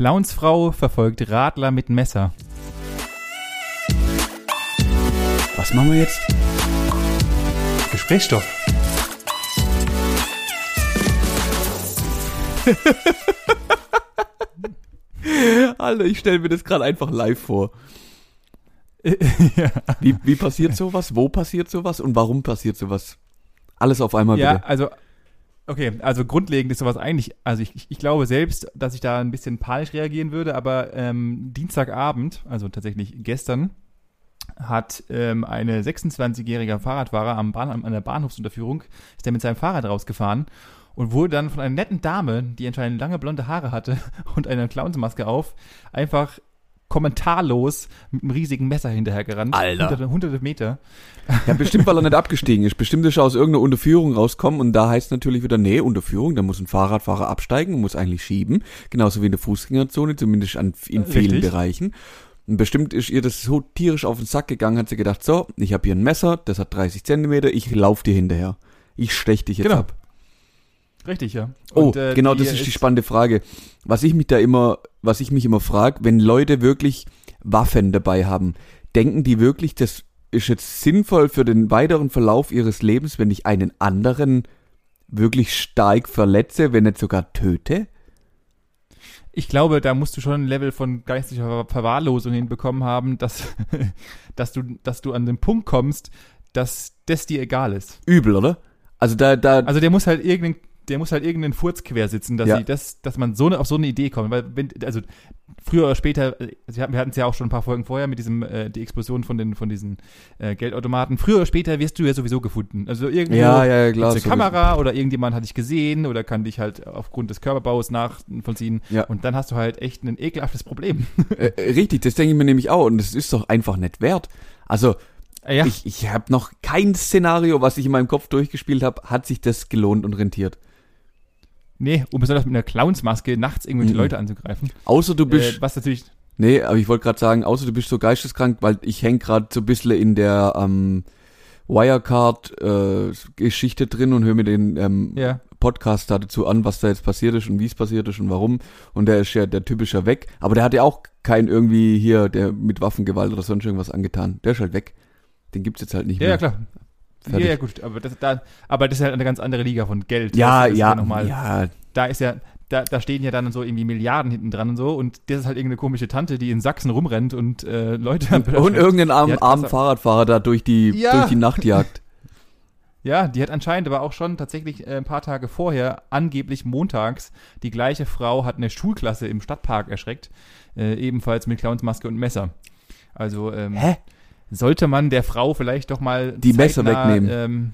Clownsfrau verfolgt Radler mit Messer. Was machen wir jetzt? Gesprächsstoff. Alter, ich stelle mir das gerade einfach live vor. ja. Wie, wie passiert sowas? Wo passiert sowas? Und warum passiert sowas? Alles auf einmal ja, bitte. also, okay, also grundlegend ist sowas eigentlich, also ich, ich glaube selbst, dass ich da ein bisschen panisch reagieren würde, aber ähm, Dienstagabend, also tatsächlich gestern, hat ähm, eine 26-jähriger Fahrradfahrer am Bahn, an der Bahnhofsunterführung, ist er mit seinem Fahrrad rausgefahren und wurde dann von einer netten Dame, die anscheinend lange blonde Haare hatte und eine Clownsmaske auf, einfach kommentarlos mit einem riesigen Messer hinterhergerannt. Alter. Hunderte, hunderte Meter. Ja, bestimmt, weil er nicht abgestiegen ist. Bestimmt ist er aus irgendeiner Unterführung rauskommen und da heißt natürlich wieder, nee, Unterführung, da muss ein Fahrradfahrer absteigen und muss eigentlich schieben. Genauso wie in der Fußgängerzone, zumindest an, in vielen Richtig. Bereichen. Und bestimmt ist ihr das so tierisch auf den Sack gegangen, hat sie gedacht, so, ich habe hier ein Messer, das hat 30 Zentimeter, ich lauf dir hinterher. Ich stech dich jetzt Genau. ab. Richtig, ja. Oh, Und, äh, genau, das ist die spannende Frage. Was ich mich da immer, was ich mich immer frage, wenn Leute wirklich Waffen dabei haben, denken die wirklich, das ist jetzt sinnvoll für den weiteren Verlauf ihres Lebens, wenn ich einen anderen wirklich stark verletze, wenn nicht sogar töte? Ich glaube, da musst du schon ein Level von geistiger Ver- Verwahrlosung hinbekommen haben, dass, dass, du, dass du an den Punkt kommst, dass das dir egal ist. Übel, oder? Also da, da, Also der muss halt irgendeinen, der muss halt irgendeinen Furz quer sitzen, dass, Ja. sie, dass, dass man so eine, auf so eine Idee kommt. Weil wenn, also früher oder später, äh, wir hatten es ja auch schon ein paar Folgen vorher mit diesem, äh, die Explosion von den, von diesen äh, Geldautomaten. Früher oder später wirst du ja sowieso gefunden. Also irgendwo ja, ja, klar. eine Kamera oder irgendjemand hat dich gesehen oder kann dich halt aufgrund des Körperbaus nachvollziehen. Ja. Und dann hast du halt echt ein ekelhaftes Problem. Äh, äh, richtig, das denke ich mir nämlich auch und das ist doch einfach nicht wert. Also ja. ich, ich habe noch kein Szenario, was ich in meinem Kopf durchgespielt habe, hat sich das gelohnt und rentiert. Nee, um besonders mit einer Clownsmaske nachts irgendwelche Mhm. Leute anzugreifen. Außer du bist Äh, was natürlich. Nee, aber ich wollte gerade sagen, außer du bist so geisteskrank, weil ich häng gerade so ein bisschen in der ähm, Wirecard-Geschichte drin und höre mir den ähm, Ja. Podcast da dazu an, was da jetzt passiert ist und wie es passiert ist und warum. Und der ist ja der typische weg. Aber der hat ja auch keinen irgendwie hier, der mit Waffengewalt oder sonst irgendwas angetan. Der ist halt weg. Den gibt's jetzt halt nicht Ja, mehr. ja, klar. Ja, Fertig. ja, gut, aber das, da, aber das ist halt eine ganz andere Liga von Geld. Ja, das ist ja, nochmal, ja, Da ist ja, da, da stehen ja dann so irgendwie Milliarden hinten dran und so und das ist halt irgendeine komische Tante, die in Sachsen rumrennt und äh, Leute Und irgendeinen armen, armen Fahrradfahrer da durch die, Ja. durch die Nacht jagt. Ja, die hat anscheinend aber auch schon tatsächlich äh, ein paar Tage vorher, angeblich montags, die gleiche Frau hat eine Schulklasse im Stadtpark erschreckt, äh, ebenfalls mit Clownsmaske und Messer. Also ähm, Hä? Sollte man der Frau vielleicht doch mal Die Messer wegnehmen. Ähm,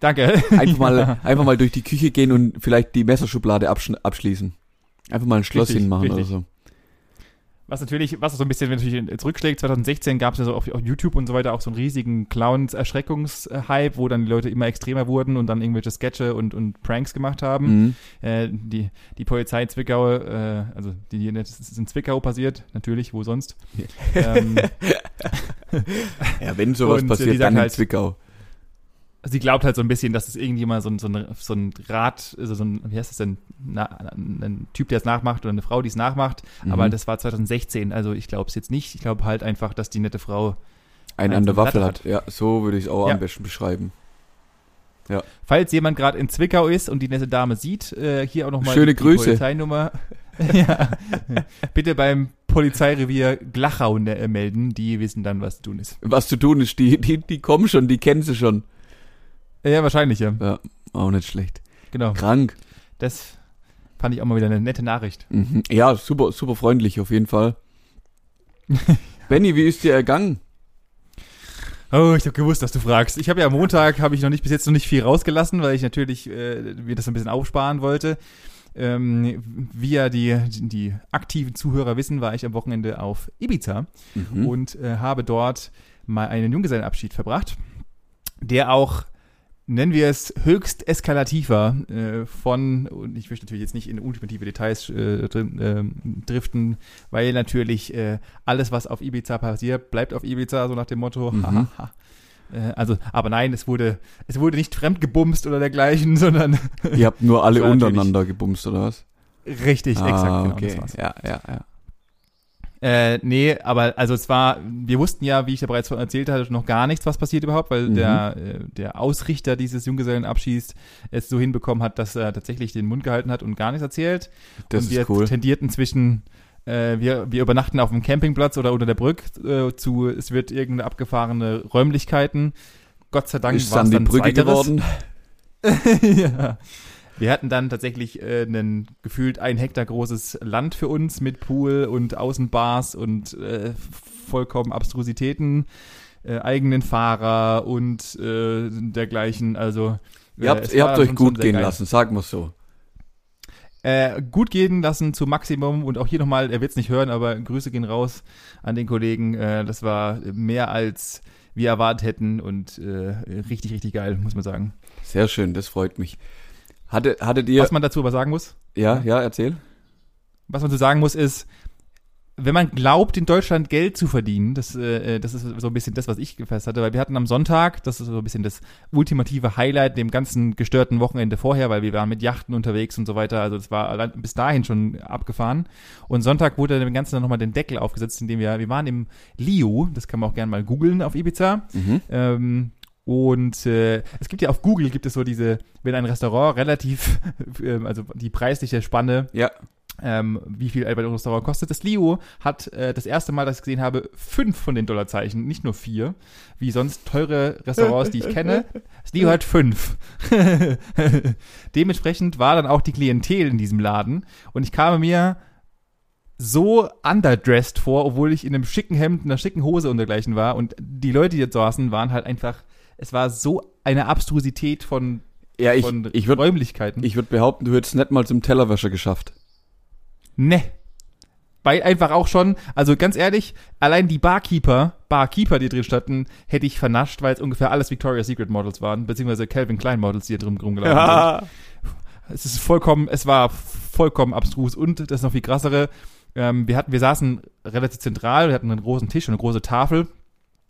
danke. Einfach mal, einfach mal durch die Küche gehen und vielleicht die Messerschublade absch abschließen. Einfach mal ein Schloss Richtig, hinmachen richtig. oder so. Was natürlich, was so ein bisschen natürlich zurückschlägt, 2016 gab es ja so auf, auf YouTube und so weiter auch so einen riesigen Clowns-Erschreckungshype, wo dann die Leute immer extremer wurden und dann irgendwelche Sketche und, und Pranks gemacht haben. Mhm. Äh, die, die Polizei Zwickau, äh, also die, das ist in Zwickau passiert, natürlich, wo sonst. ähm, Ja, wenn sowas Und, passiert, dann sagen in halt- Zwickau. Sie glaubt halt so ein bisschen, dass es irgendjemand so ein, so ein, so ein Rat, also so ein, wie heißt das denn, Na, ein Typ, der es nachmacht oder eine Frau, die es nachmacht. Mhm. Aber das war 2016, also ich glaube es jetzt nicht. Ich glaube halt einfach, dass die nette Frau Einen an der Waffel hat. Ja, so würde ich es auch Ja. am besten beschreiben. Falls jemand gerade in Zwickau ist und die nette Dame sieht, äh, hier auch nochmal Schöne die Grüße. Polizeinummer. ja. Bitte beim Polizeirevier Glachau ne, äh, melden, die wissen dann, was zu tun ist. Was zu tun ist, die, die, die kommen schon, die kennen sie schon. Ja, wahrscheinlich, ja. Ja, auch nicht schlecht. Genau. Krank. Das fand ich auch mal wieder eine nette Nachricht. Mhm. Ja, super, super freundlich auf jeden Fall. Benny, wie ist dir ergangen? Oh, ich habe gewusst, dass du fragst. Ich habe ja am Montag, habe ich noch nicht bis jetzt noch nicht viel rausgelassen, weil ich natürlich äh, mir das ein bisschen aufsparen wollte. Ähm, wie ja die, die aktiven Zuhörer wissen, war ich am Wochenende auf Ibiza Mhm. und äh, habe dort mal einen Junggesellenabschied verbracht, der auch, nennen wir es, höchst eskalativ war, äh, von, und ich möchte natürlich jetzt nicht in ultimative Details äh, drin, ähm, driften, weil natürlich äh, alles, was auf Ibiza passiert, bleibt auf Ibiza, so nach dem Motto, Mhm. hahaha. Äh, Also, aber nein, es wurde, es wurde nicht fremdgebumst oder dergleichen, sondern Ihr habt nur alle untereinander gebumst, oder was? Richtig, ah, exakt, genau, okay. das war's. Ja, ja, ja. Äh, nee, aber also es war, wir wussten ja, wie ich ja bereits vorhin erzählt hatte, noch gar nichts, was passiert überhaupt, weil Mhm. der, äh, der Ausrichter dieses Junggesellenabschieds es so hinbekommen hat, dass er tatsächlich den Mund gehalten hat und gar nichts erzählt. Das und wir cool. tendierten zwischen, äh, wir, wir übernachten auf dem Campingplatz oder unter der Brücke äh, zu, es wird irgendeine abgefahrene Räumlichkeiten. Gott sei Dank war es dann die Brücke Zweiteres. geworden. ja. Wir hatten dann tatsächlich äh, ein gefühlt ein Hektar großes Land für uns mit Pool und Außenbars und äh, vollkommen Abstrusitäten, äh, eigenen Fahrer und äh, dergleichen. Also Ihr äh, habt, es ihr habt euch gut gehen geil. lassen, sagen wir so. Äh, gut gehen lassen zu Maximum und auch hier nochmal, er wird es nicht hören, aber Grüße gehen raus an den Kollegen. Äh, das war mehr als wir erwartet hätten und äh, richtig, richtig geil, muss man sagen. Sehr schön, das freut mich. Hatte, hattet ihr, Was man dazu aber sagen muss, ja, ja, erzähl. was man so sagen muss, ist, wenn man glaubt, in Deutschland Geld zu verdienen, das, äh, das ist so ein bisschen das, was ich gefasst hatte, weil wir hatten am Sonntag, das ist so ein bisschen das ultimative Highlight dem ganzen gestörten Wochenende vorher, weil wir waren mit Yachten unterwegs und so weiter, also das war bis dahin schon abgefahren. Und Sonntag wurde dem Ganzen dann nochmal den Deckel aufgesetzt, indem wir, wir waren im Liu, das kann man auch gerne mal googeln auf Ibiza, Mhm. ähm, und äh, es gibt ja auf Google gibt es so diese, wenn ein Restaurant relativ, ähm, also die preisliche Spanne Ja, ähm, wie viel ein Restaurant kostet. Das Leo hat äh, das erste Mal, dass ich gesehen habe, fünf von den Dollarzeichen, nicht nur vier, wie sonst teure Restaurants, die ich kenne. Das Leo hat fünf. Dementsprechend war dann auch die Klientel in diesem Laden und ich kam mir so underdressed vor, obwohl ich in einem schicken Hemd, einer schicken Hose und dergleichen war und die Leute, die jetzt saßen, waren halt einfach, es war so eine Abstrusität von, ja ich, von ich würde Räumlichkeiten. ich würd behaupten, du hättest nicht mal zum Tellerwäscher geschafft. Ne. Weil einfach auch schon, also ganz ehrlich, allein die Barkeeper, Barkeeper, die drin standen, hätte ich vernascht, weil es ungefähr alles Victoria's Secret Models waren, beziehungsweise Calvin Klein Models, die hier drum rumgelaufen sind. Es ist vollkommen, es war vollkommen abstrus und das ist noch viel krassere. Ähm, wir hatten, wir saßen relativ zentral, wir hatten einen großen Tisch und eine große Tafel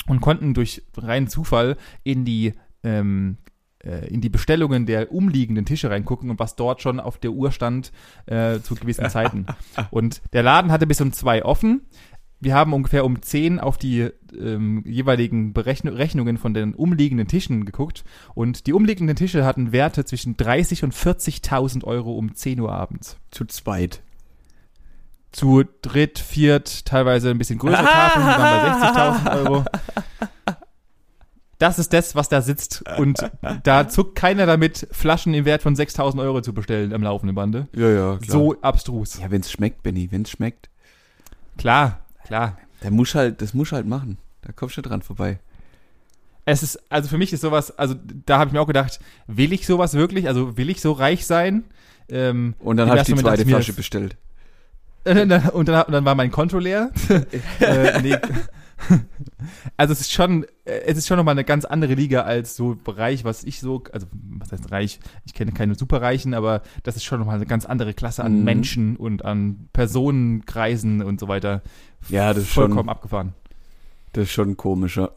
und konnten durch reinen Zufall in die ähm, äh, in die Bestellungen der umliegenden Tische reingucken und was dort schon auf der Uhr stand äh, zu gewissen Zeiten. Und der Laden hatte bis um zwei offen. Wir haben ungefähr um 10 auf die ähm, jeweiligen Berechn Rechnungen von den umliegenden Tischen geguckt und die umliegenden Tische hatten Werte zwischen 30 und 40.000 Euro um 10 Uhr abends. Zu zweit. Zu dritt, viert, teilweise ein bisschen größere Tafeln, die waren bei 60.000 Euro. Das ist das, was da sitzt und da zuckt keiner damit, Flaschen im Wert von 6.000 Euro zu bestellen am laufenden Bande. Ja, ja, klar. So abstrus. Ja, wenn's schmeckt, Benny, wenn's schmeckt. Klar, klar. Der muss halt, das muss halt machen. Da kommst du dran vorbei. Es ist, also für mich ist sowas, also da habe ich mir auch gedacht, will ich sowas wirklich? Also will ich so reich sein? Ähm, Und dann hast du ersten die zweite ich mir, Flasche bestellt. Und dann, und dann war mein Konto leer. äh, nee. Also es ist schon, äh, es ist schon nochmal eine ganz andere Liga als so Bereich, was ich so, also was heißt reich? Ich kenne keine Superreichen, aber das ist schon nochmal eine ganz andere Klasse an Mhm. Menschen und an Personenkreisen und so weiter. Ja, das ist vollkommen schon, abgefahren. das ist schon komischer.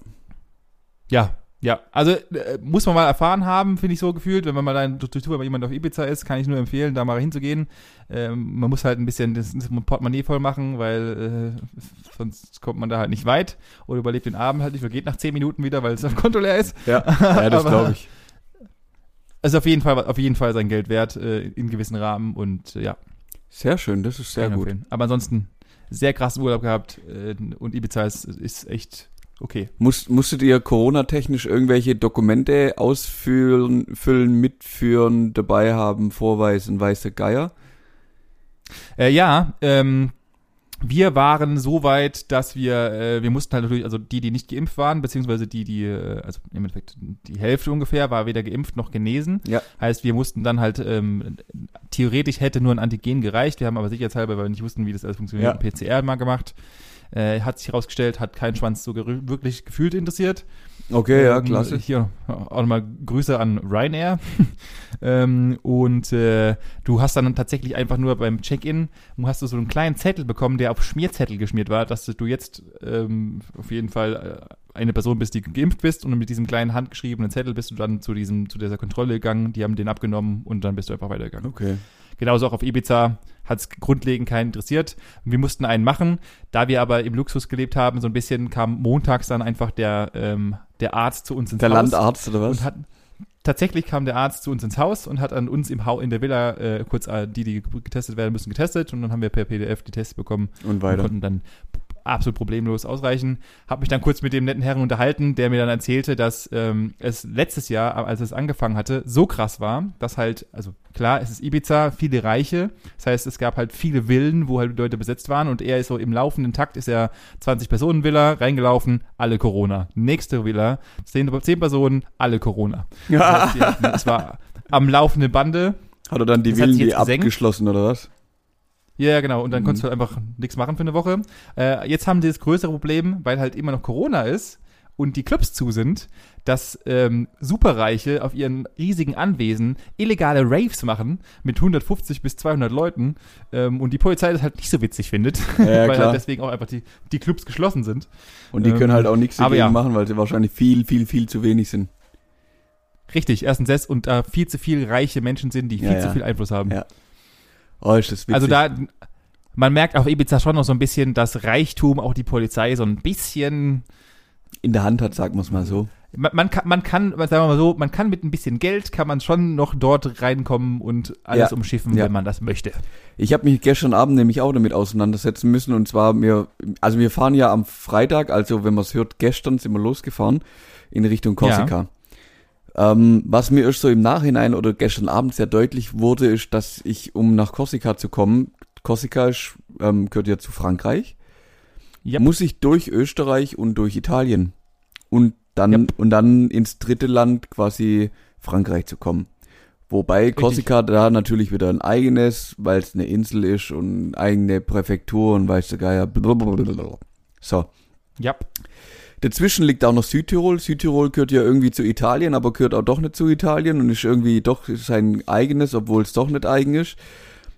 Ja, ja. Also äh, muss man mal erfahren haben, finde ich so gefühlt. Wenn man mal dann durch Zufall bei jemand auf Ibiza ist, kann ich nur empfehlen, da mal hinzugehen. Ähm, man muss halt ein bisschen das, das Portemonnaie voll machen, weil äh, sonst kommt man da halt nicht weit oder überlebt den Abend halt nicht. Oder geht nach zehn Minuten wieder, weil es am Konto leer ist. Ja, ja das glaube ich. Also auf jeden Fall, auf jeden Fall sein Geld wert äh, in gewissen Rahmen und äh, ja, Sehr schön, das ist sehr gut. empfehlen. Aber ansonsten sehr krassen Urlaub gehabt äh, und Ibiza ist, ist echt okay. Muss, musstet ihr Corona-technisch irgendwelche Dokumente ausfüllen, füllen, mitführen, dabei haben, vorweisen, weiße Geier? Äh, ja, ähm, wir waren so weit, dass wir, äh, wir mussten halt natürlich, also die, die nicht geimpft waren, beziehungsweise die, die, äh, also im Endeffekt die Hälfte ungefähr war weder geimpft noch genesen. Ja. Heißt, wir mussten dann halt, ähm, theoretisch hätte nur ein Antigen gereicht, wir haben aber sicherheitshalber, weil wir nicht wussten, wie das alles funktioniert, Ja. ein PCR mal gemacht. Äh, hat sich herausgestellt, hat keinen Schwanz so wirklich gefühlt interessiert. Okay, ja, Ähm, klasse. Hier auch nochmal Grüße an Ryanair. ähm, und äh, du hast dann tatsächlich einfach nur beim Check-in, hast du so einen kleinen Zettel bekommen, der auf Schmierzettel geschmiert war, dass du jetzt ähm, auf jeden Fall äh, eine Person bist, die geimpft bist und mit diesem kleinen handgeschriebenen Zettel bist du dann zu diesem zu dieser Kontrolle gegangen, die haben den abgenommen und dann bist du einfach weitergegangen. Okay. Genauso auch auf Ibiza hat es grundlegend keinen interessiert. Wir mussten einen machen. Da wir aber im Luxus gelebt haben, so ein bisschen kam montags dann einfach der, ähm, der Arzt zu uns ins Der Haus. Landarzt oder was? Und hat, tatsächlich kam der Arzt zu uns ins Haus und hat an uns im Haus in der Villa äh, kurz äh, die, die getestet werden müssen, getestet und dann haben wir per PDF die Tests bekommen und und weiter. konnten dann absolut problemlos ausreichen. Habe mich dann kurz mit dem netten Herrn unterhalten, der mir dann erzählte, dass ähm, es letztes Jahr, als es angefangen hatte, so krass war, dass halt, also klar, es ist Ibiza, viele Reiche. Das heißt, es gab halt viele Villen, wo halt Leute besetzt waren und er ist so im laufenden Takt, ist er 20 Personen Villa, reingelaufen, alle Corona. Nächste Villa, 10, 10 Personen, alle Corona. Das heißt, hatten, es war am laufenden Bande. Hat er dann die Das Villen die gesenkt. abgeschlossen oder was? Ja, genau. Und dann Mhm. konntest du halt einfach nichts machen für eine Woche. Äh, jetzt haben die das größere Problem, weil halt immer noch Corona ist und die Clubs zu sind, dass ähm, Superreiche auf ihren riesigen Anwesen illegale Raves machen mit 150 bis 200 Leuten ähm, und die Polizei das halt nicht so witzig findet, Ja, weil klar. halt deswegen auch einfach die, die Clubs geschlossen sind. Und die Ähm, können halt auch nichts dagegen ja. machen, weil sie wahrscheinlich viel, viel, viel zu wenig sind. Richtig, erstens das und da viel zu viel reiche Menschen sind, die Ja, viel ja. zu viel Einfluss haben. Ja. Oh, ist das witzig. Also da, man merkt auf Ibiza schon noch so ein bisschen, dass Reichtum auch die Polizei so ein bisschen in der Hand hat, sagen wir es mal so. man, man kann, man kann, sagen wir mal so, man kann mit ein bisschen Geld, kann man schon noch dort reinkommen und alles Ja. umschiffen, Ja. wenn man das möchte. Ich habe mich gestern Abend nämlich auch damit auseinandersetzen müssen und zwar wir, also wir fahren ja am Freitag, also wenn man es hört, gestern sind wir losgefahren in Richtung Korsika. Ähm, was mir erst so im Nachhinein oder gestern Abend sehr deutlich wurde, ist, dass ich, um nach Korsika zu kommen, Korsika ist, ähm, gehört ja zu Frankreich, Yep. muss ich durch Österreich und durch Italien und dann Yep. und dann ins dritte Land quasi Frankreich zu kommen. Wobei Korsika da natürlich wieder ein eigenes, weil es eine Insel ist und eigene Präfektur und weiß der Geier. blablabla. So. Ja. Dazwischen liegt auch noch Südtirol. Südtirol gehört ja irgendwie zu Italien, aber gehört auch doch nicht zu Italien und ist irgendwie doch sein eigenes, obwohl es doch nicht eigen ist.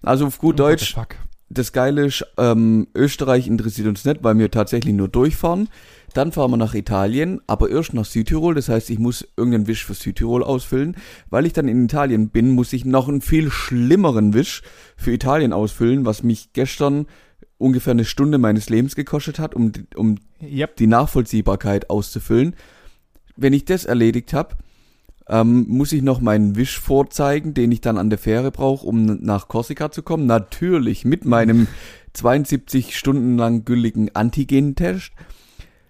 Also auf gut Deutsch, the fuck? das Geile ist, ähm, Österreich interessiert uns nicht, weil wir tatsächlich nur durchfahren. Dann fahren wir nach Italien, aber erst nach Südtirol. Das heißt, ich muss irgendeinen Wisch für Südtirol ausfüllen. Weil ich dann in Italien bin, muss ich noch einen viel schlimmeren Wisch für Italien ausfüllen, was mich gestern ungefähr eine Stunde meines Lebens gekostet hat, um, um Yep. die Nachvollziehbarkeit auszufüllen. Wenn ich das erledigt habe, ähm, muss ich noch meinen Wisch vorzeigen, den ich dann an der Fähre brauche, um nach Korsika zu kommen. Natürlich mit meinem 72 Stunden lang gültigen Antigen-Test.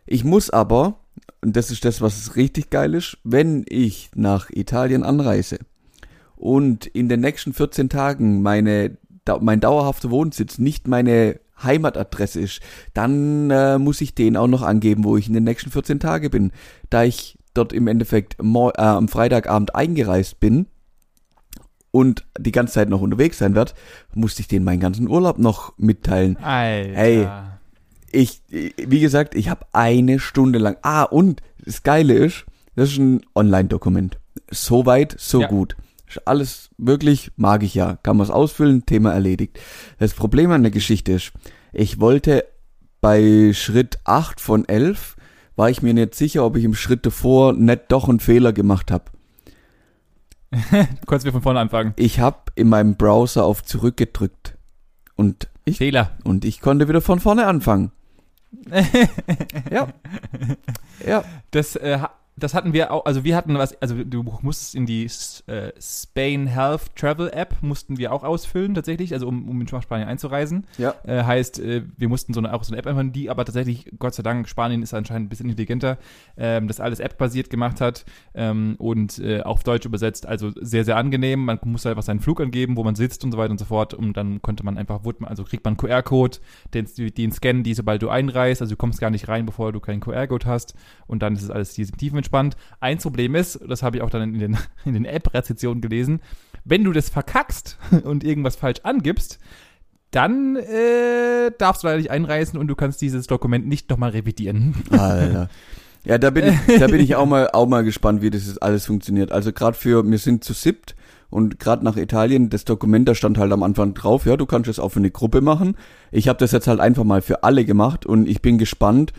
Ich muss aber, und das ist das, was richtig geil ist, wenn ich nach Italien anreise und in den nächsten 14 Tagen meine, mein dauerhafter Wohnsitz nicht meine Heimatadresse ist, dann äh, muss ich den auch noch angeben, wo ich in den nächsten 14 Tagen bin. Da ich dort im Endeffekt äh, am Freitagabend eingereist bin und die ganze Zeit noch unterwegs sein wird, musste ich denen meinen ganzen Urlaub noch mitteilen. Alter. Hey. Ich, wie gesagt, ich habe eine Stunde lang. Ah, und das Geile ist, das ist ein Online-Dokument. So weit, so Ja. gut. Alles wirklich mag ich ja. Kann man es ausfüllen, Thema erledigt. Das Problem an der Geschichte ist, ich wollte bei Schritt 8 von 11, war ich mir nicht sicher, ob ich im Schritt davor nicht doch einen Fehler gemacht habe. Du konntest wir von vorne anfangen. Ich habe in meinem Browser auf Zurück gedrückt. Und ich, Fehler. und ich konnte wieder von vorne anfangen. ja. Ja. Das, äh, das hatten wir auch, also wir hatten was, also du musstest in die äh, Spain Health Travel App, mussten wir auch ausfüllen tatsächlich, also um, um in Spanien einzureisen. Ja. Äh, heißt, äh, wir mussten so eine, auch so eine App einfach, die aber tatsächlich, Gott sei Dank, Spanien ist anscheinend ein bisschen intelligenter, ähm, das alles App-basiert gemacht hat ähm, und äh, auf Deutsch übersetzt, also sehr, sehr angenehm. Man muss einfach seinen Flug angeben, wo man sitzt und so weiter und so fort und dann konnte man einfach, man, also kriegt man einen QR-Code, den, den scannen die, sobald du einreist, also du kommst gar nicht rein, bevor du keinen QR-Code hast und dann ist es alles tiefenentspannt. Ein Problem ist, das habe ich auch dann in den, in den App-Rezessionen gelesen, wenn du das verkackst und irgendwas falsch angibst, dann äh, darfst du leider nicht einreisen und du kannst dieses Dokument nicht nochmal revidieren. Alter. Ja, da bin ich, da bin ich auch mal, auch mal gespannt, wie das alles funktioniert. Also gerade für, wir sind zu siebt und gerade nach Italien, das Dokument, da stand halt am Anfang drauf, ja, du kannst es auch für eine Gruppe machen. Ich habe das jetzt halt einfach mal für alle gemacht und ich bin gespannt,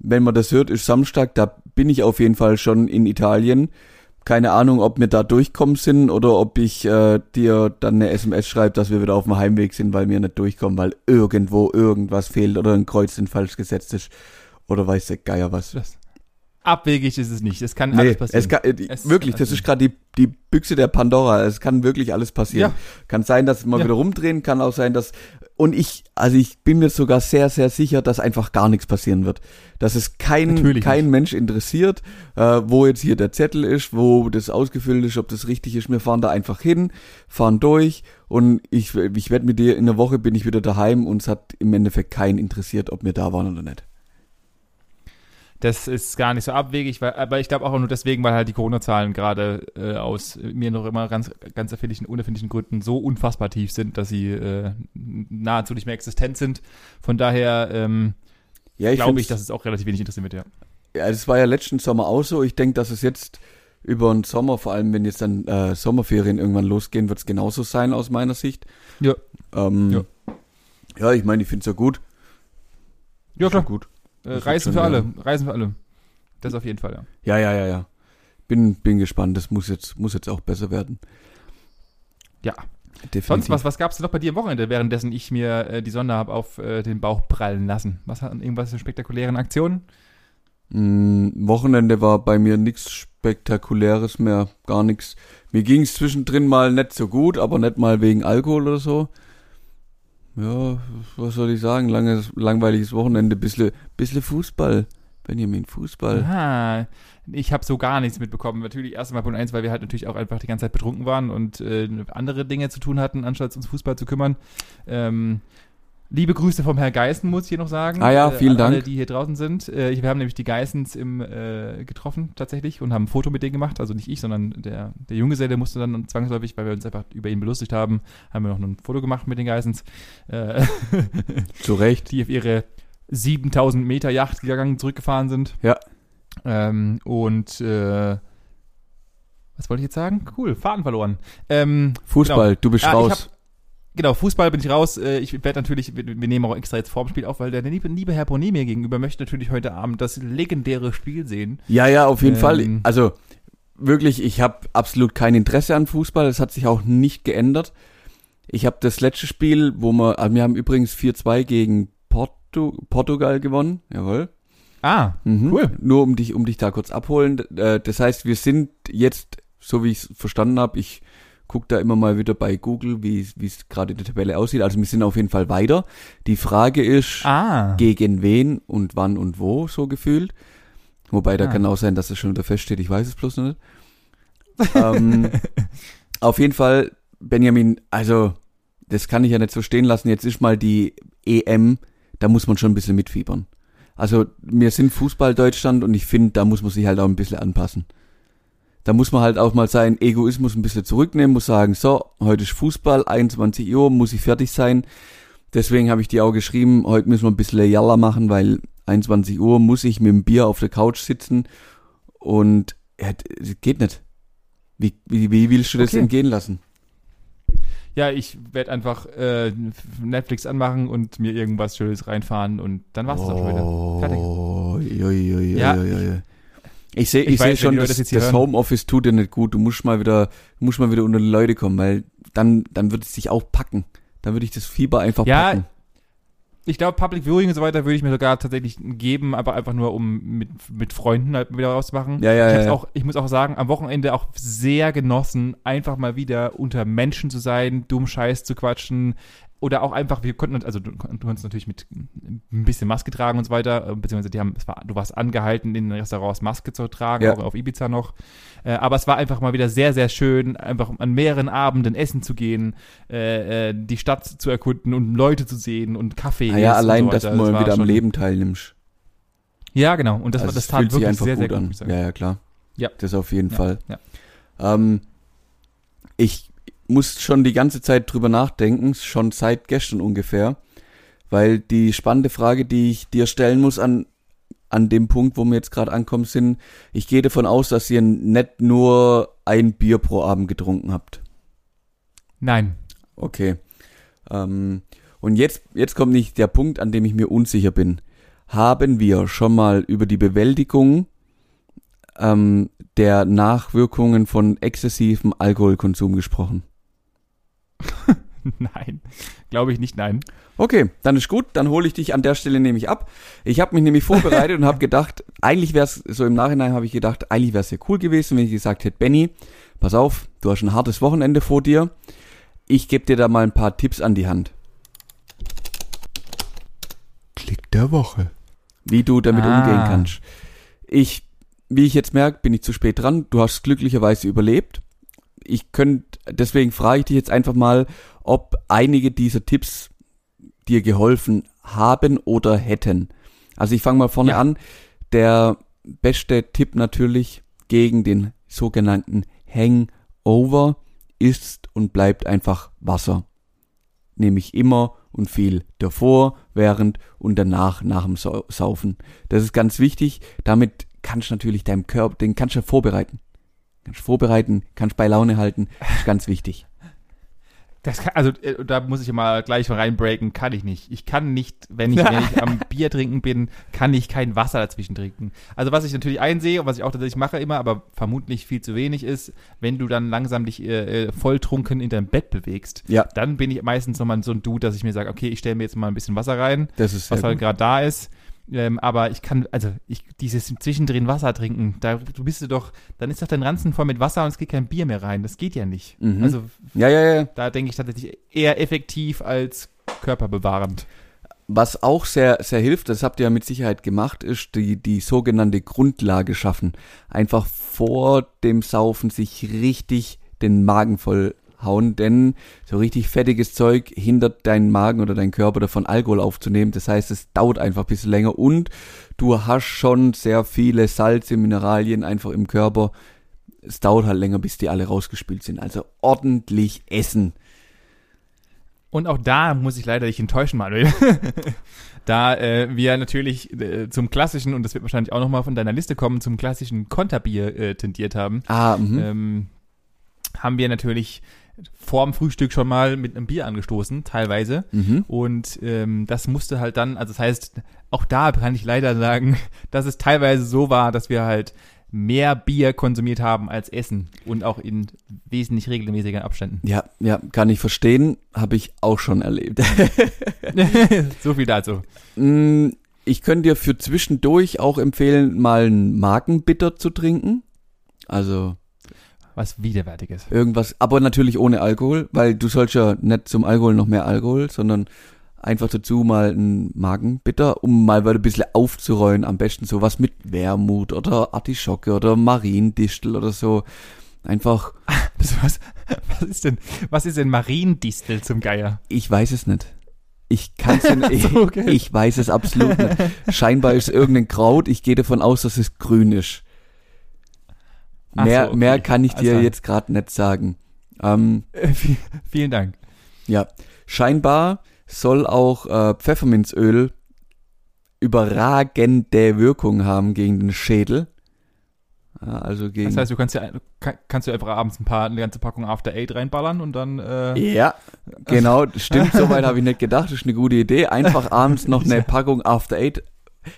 wenn man das hört, ist Samstag, da bin ich auf jeden Fall schon in Italien. keine Ahnung, ob wir da durchkommen sind oder ob ich äh, dir dann eine SMS schreibe, dass wir wieder auf dem Heimweg sind, weil wir nicht durchkommen, weil irgendwo irgendwas fehlt oder ein Kreuz falsch gesetzt ist. Oder weiß der Geier was. Das, abwegig ist es nicht. Es kann Nee, alles passieren. es kann, äh, Es wirklich, das ist gerade die, die Büchse der Pandora. Es kann wirklich alles passieren. Ja. Kann sein, dass man Ja. wieder rumdrehen, kann auch sein, dass und ich, also ich bin mir sogar sehr, sehr sicher, dass einfach gar nichts passieren wird. Dass es kein, Natürlich kein Mensch interessiert, äh, wo jetzt hier der Zettel ist, wo das ausgefüllt ist, ob das richtig ist. Wir fahren da einfach hin, fahren durch und ich, ich werde mit dir in der Woche bin ich wieder daheim und es hat im Endeffekt keinen interessiert, ob wir da waren oder nicht. Das ist gar nicht so abwegig, weil, aber ich glaube auch nur deswegen, weil halt die Corona-Zahlen gerade äh, aus mir noch immer ganz, ganz erfindlichen, unerfindlichen Gründen so unfassbar tief sind, dass sie äh, nahezu nicht mehr existent sind. Von daher ähm, Ja, glaube ich, dass es auch relativ wenig interessieren wird, ja. Ja, das war ja letzten Sommer auch so. Ich denke, dass es jetzt über den Sommer, vor allem wenn jetzt dann äh, Sommerferien irgendwann losgehen, wird es genauso sein aus meiner Sicht. Ja. Ähm, Ja. ja. ich meine, ich finde es ja gut. Ja klar. gut. Äh, Reisen für alle. Reisen für alle. Das auf jeden Fall, ja. Ja, ja, ja, ja. Bin, bin gespannt. Das muss jetzt, muss jetzt auch besser werden. Ja. Definitiv. Sonst, was, was gab es denn noch bei dir am Wochenende, währenddessen ich mir äh, die Sonne habe auf äh, den Bauch prallen lassen? Was hat irgendwas für spektakulären Aktionen? Mm, Wochenende war bei mir nichts Spektakuläres mehr, gar nichts. Mir ging es zwischendrin mal nicht so gut, aber nicht mal wegen Alkohol oder so. Ja, was soll ich sagen? Langes, langweiliges Wochenende, bisschen, bisschen Fußball. Benjamin, Fußball. Aha, ich habe so gar nichts mitbekommen. Natürlich erst einmal Punkt eins, weil wir halt natürlich auch einfach die ganze Zeit betrunken waren und äh, andere Dinge zu tun hatten, anstatt uns Fußball zu kümmern. Ähm, liebe Grüße vom Herr Geißen, muss ich hier noch sagen. Ah ja, äh, vielen Alle, Dank. die hier draußen sind. Äh, wir haben nämlich die Geissens im, äh, getroffen tatsächlich und haben ein Foto mit denen gemacht. Also nicht ich, sondern der, der Junggeselle musste dann zwangsläufig, weil wir uns einfach über ihn belustigt haben, haben wir noch ein Foto gemacht mit den Geissens. Äh, Zu Recht. die auf ihre 7000 Meter Yacht gegangen zurückgefahren sind. Ja. Ähm, und äh, was wollte ich jetzt sagen? Cool, Faden verloren. Ähm, Fußball, du bist ich raus. Genau, Fußball bin ich raus. Äh, ich werde natürlich, wir, nehmen auch extra jetzt vorm Spiel auf, weil der liebe, liebe Herr Bonet mir gegenüber möchte natürlich heute Abend das legendäre Spiel sehen. Ja, ja, auf jeden Ähm, Fall. Also wirklich, ich habe absolut kein Interesse an Fußball. Das hat sich auch nicht geändert. Ich habe das letzte Spiel, wo wir, also wir haben übrigens 4-2 gegen Portu, Portugal gewonnen. Jawohl. Ah, Mhm. Cool. Nur um dich, um dich da kurz abholen. Äh, Das heißt, wir sind jetzt, so wie ich es verstanden habe, ich gucke da immer mal wieder bei Google, wie wie es gerade in der Tabelle aussieht. Also wir sind auf jeden Fall weiter. Die Frage ist, ah. gegen wen und wann und wo, so gefühlt. Wobei, da Ah. kann auch sein, dass es schon wieder feststeht, ich weiß es bloß noch nicht. ähm, auf jeden Fall, Benjamin, also, das kann ich ja nicht so stehen lassen. Jetzt ist mal die EM, da muss man schon ein bisschen mitfiebern. Also, wir sind Fußball Deutschland und ich finde, da muss man sich halt auch ein bisschen anpassen. Da muss man halt auch mal seinen Egoismus ein bisschen zurücknehmen, muss sagen, so, heute ist Fußball, 21 Uhr, muss ich fertig sein. Deswegen habe ich dir auch geschrieben, heute müssen wir ein bisschen Jalla machen, weil 21 Uhr muss ich mit dem Bier auf der Couch sitzen und ja, geht nicht. Wie, wie, wie willst du das Okay. entgehen lassen? Ja, ich werde einfach äh, Netflix anmachen und mir irgendwas Schönes reinfahren und dann war's das auch schon wieder. Fertig. Oh, ui, ui, ui, Ja, ui. Ich sehe ich ich seh weiß, schon, das, das das. Homeoffice tut dir nicht gut. Du musst mal wieder, musst mal wieder unter die Leute kommen, weil dann, dann wird es dich auch packen. Dann würde ich das Fieber einfach Ja, packen. Ich glaube, Public Viewing und so weiter würde ich mir sogar tatsächlich geben, aber einfach nur, um mit, mit Freunden halt wieder rauszumachen. Ja, ja, ich, ja. Auch, ich muss auch sagen, am Wochenende auch sehr genossen, einfach mal wieder unter Menschen zu sein, dumm Scheiß zu quatschen. Oder auch einfach, wir konnten, uns- also du, du konntest natürlich mit ein bisschen Maske tragen und so weiter, äh, beziehungsweise die haben, es war, du warst angehalten, in den Restaurants Maske zu tragen, Ja. auch auf Ibiza noch. Äh, aber es war einfach mal wieder sehr, sehr schön, einfach an mehreren Abenden essen zu gehen, äh, äh, die Stadt zu erkunden und Leute zu sehen und Kaffee. Ah ja, allein, so dass du mal wieder am Leben teilnimmst. Ja, genau. Und das, also das tat wirklich einfach sehr, gut sehr gut, an. Ja, ja, klar. Ja. Das auf jeden Ja, Fall. ja. Ähm, ich muss schon die ganze Zeit drüber nachdenken, schon seit gestern ungefähr, weil die spannende Frage, die ich dir stellen muss an, an dem Punkt, wo wir jetzt gerade ankommen sind, ich gehe davon aus, dass ihr nicht nur ein Bier pro Abend getrunken habt. Nein. Okay. Ähm, und jetzt, jetzt kommt nicht der Punkt, an dem ich mir unsicher bin. Haben wir schon mal über die Bewältigung ähm, der Nachwirkungen von exzessivem Alkoholkonsum gesprochen? nein, glaube ich nicht, nein. Okay, dann ist gut, dann hole ich dich an der Stelle nämlich ab. Ich habe mich nämlich vorbereitet und habe gedacht, eigentlich wäre es, so im Nachhinein habe ich gedacht, eigentlich wäre es ja cool gewesen, wenn ich gesagt hätte, Benny, pass auf, du hast ein hartes Wochenende vor dir. Ich gebe dir da mal ein paar Tipps an die Hand. Klick der Woche. Wie du damit Ah. umgehen kannst. Ich, wie ich jetzt merke, bin ich zu spät dran. Du hast glücklicherweise überlebt. Ich könnte, deswegen frage ich dich jetzt einfach mal, ob einige dieser Tipps dir geholfen haben oder hätten. Also ich fange mal vorne Ja. an. Der beste Tipp natürlich gegen den sogenannten Hangover ist und bleibt einfach Wasser. Nämlich immer und viel davor, während und danach nach dem Sau- Saufen. Das ist ganz wichtig. Damit kannst du natürlich deinem Körper, den kannst du vorbereiten. Kannst vorbereiten, kannst bei Laune halten, ist ganz wichtig. Das kann, also äh, da muss ich mal gleich reinbreaken, kann ich nicht. Ich kann nicht, wenn ich, wenn ich am Bier trinken bin, kann ich kein Wasser dazwischen trinken. Also was ich natürlich einsehe und was ich auch tatsächlich mache immer, aber vermutlich viel zu wenig ist, wenn du dann langsam dich äh, äh, volltrunken in deinem Bett bewegst, Ja. dann bin ich meistens nochmal so ein Dude, dass ich mir sage, okay, ich stelle mir jetzt mal ein bisschen Wasser rein, Das ist was halt gerade da ist. Ähm, aber ich kann, also ich, dieses zwischendrin Wasser trinken, da du bist du doch, dann ist doch dein Ranzen voll mit Wasser und es geht kein Bier mehr rein. Das geht ja nicht. Mhm. Also Ja, ja, ja. da denke ich tatsächlich eher effektiv als körperbewahrend. Was auch sehr, sehr hilft, das habt ihr ja mit Sicherheit gemacht, ist die, die sogenannte Grundlage schaffen. Einfach vor dem Saufen sich richtig den Magen voll hauen, denn so richtig fettiges Zeug hindert deinen Magen oder deinen Körper davon, Alkohol aufzunehmen. Das heißt, es dauert einfach ein bisschen länger und du hast schon sehr viele Salze, Mineralien einfach im Körper. Es dauert halt länger, bis die alle rausgespült sind. Also ordentlich essen. Und auch da muss ich leider dich enttäuschen, Manuel. da äh, wir natürlich äh, zum klassischen, und das wird wahrscheinlich auch nochmal von deiner Liste kommen, zum klassischen Konterbier äh, tendiert haben, Ah, mhm. ähm, haben wir natürlich vorm Frühstück schon mal mit einem Bier angestoßen, teilweise. mhm. Und ähm, das musste halt dann, also das heißt, auch da kann ich leider sagen, dass es teilweise so war, dass wir halt mehr Bier konsumiert haben als Essen und auch in wesentlich regelmäßigen Abständen. Ja, ja, kann ich verstehen. Habe ich auch schon erlebt. so viel dazu. Mm, ich könnte dir für zwischendurch auch empfehlen, mal einen Magenbitter zu trinken. Also Was Widerwärtiges. irgendwas, aber natürlich ohne Alkohol, weil du sollst ja nicht zum Alkohol noch mehr Alkohol, sondern einfach dazu mal einen Magenbitter, um mal wieder ein bisschen aufzuräuen. Am besten sowas mit Wermut oder Artischocke oder Mariendistel oder so. Einfach, Was, was ist denn, was ist denn Mariendistel zum Geier? ich weiß es nicht. Ich kann's ja nicht, okay. ich weiß es absolut nicht. Scheinbar ist es irgendein Kraut. Ich gehe davon aus, dass es grün ist. Ach Mehr, so, okay. mehr kann ich dir Also- jetzt gerade nicht sagen. Ähm, Äh, vi- vielen Dank. ja, scheinbar soll auch äh, Pfefferminzöl überragende Wirkung haben gegen den Schädel. Also gegen. Das heißt, du kannst ja kann, kannst du einfach abends ein paar eine ganze Packung After Eight reinballern und dann äh, ja, genau, stimmt, soweit habe ich nicht gedacht, ist eine gute Idee. Einfach abends noch eine Packung After Eight.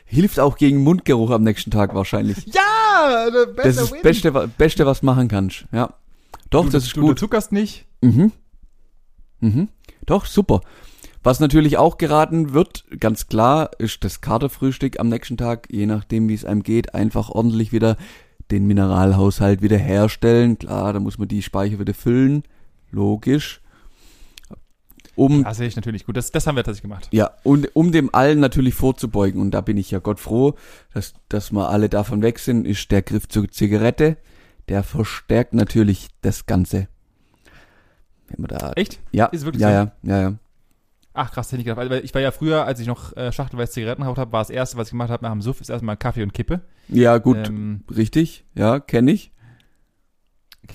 Hilft auch gegen Mundgeruch am nächsten Tag wahrscheinlich. Ja, Das ist das Beste, Beste, was machen kannst. Ja. Doch, du, das ist du, gut. Du zuckerst nicht. Mhm. Mhm. Doch, super. Was natürlich auch geraten wird, ganz klar, ist das Katerfrühstück am nächsten Tag, je nachdem wie es einem geht, einfach ordentlich wieder den Mineralhaushalt wieder herstellen. Klar, da muss man die Speicher wieder füllen. Logisch. Um, Das sehe ich natürlich gut. Das, das haben wir tatsächlich gemacht. ja, und um dem allen natürlich vorzubeugen, und da bin ich ja Gott froh, dass, dass wir alle davon weg sind, ist der Griff zur Zigarette. Der verstärkt natürlich das Ganze. Wenn man da, Echt? ja, Ist wirklich ja, so? ja, ja, ja. Ach krass, hätte ich gedacht. Weil ich war ja früher, als ich noch äh, schachtelweise Zigaretten geraucht habe, war das erste, was ich gemacht habe nach dem Suff, ist erstmal Kaffee und Kippe. Ja, gut, Ähm, richtig, ja, kenne ich.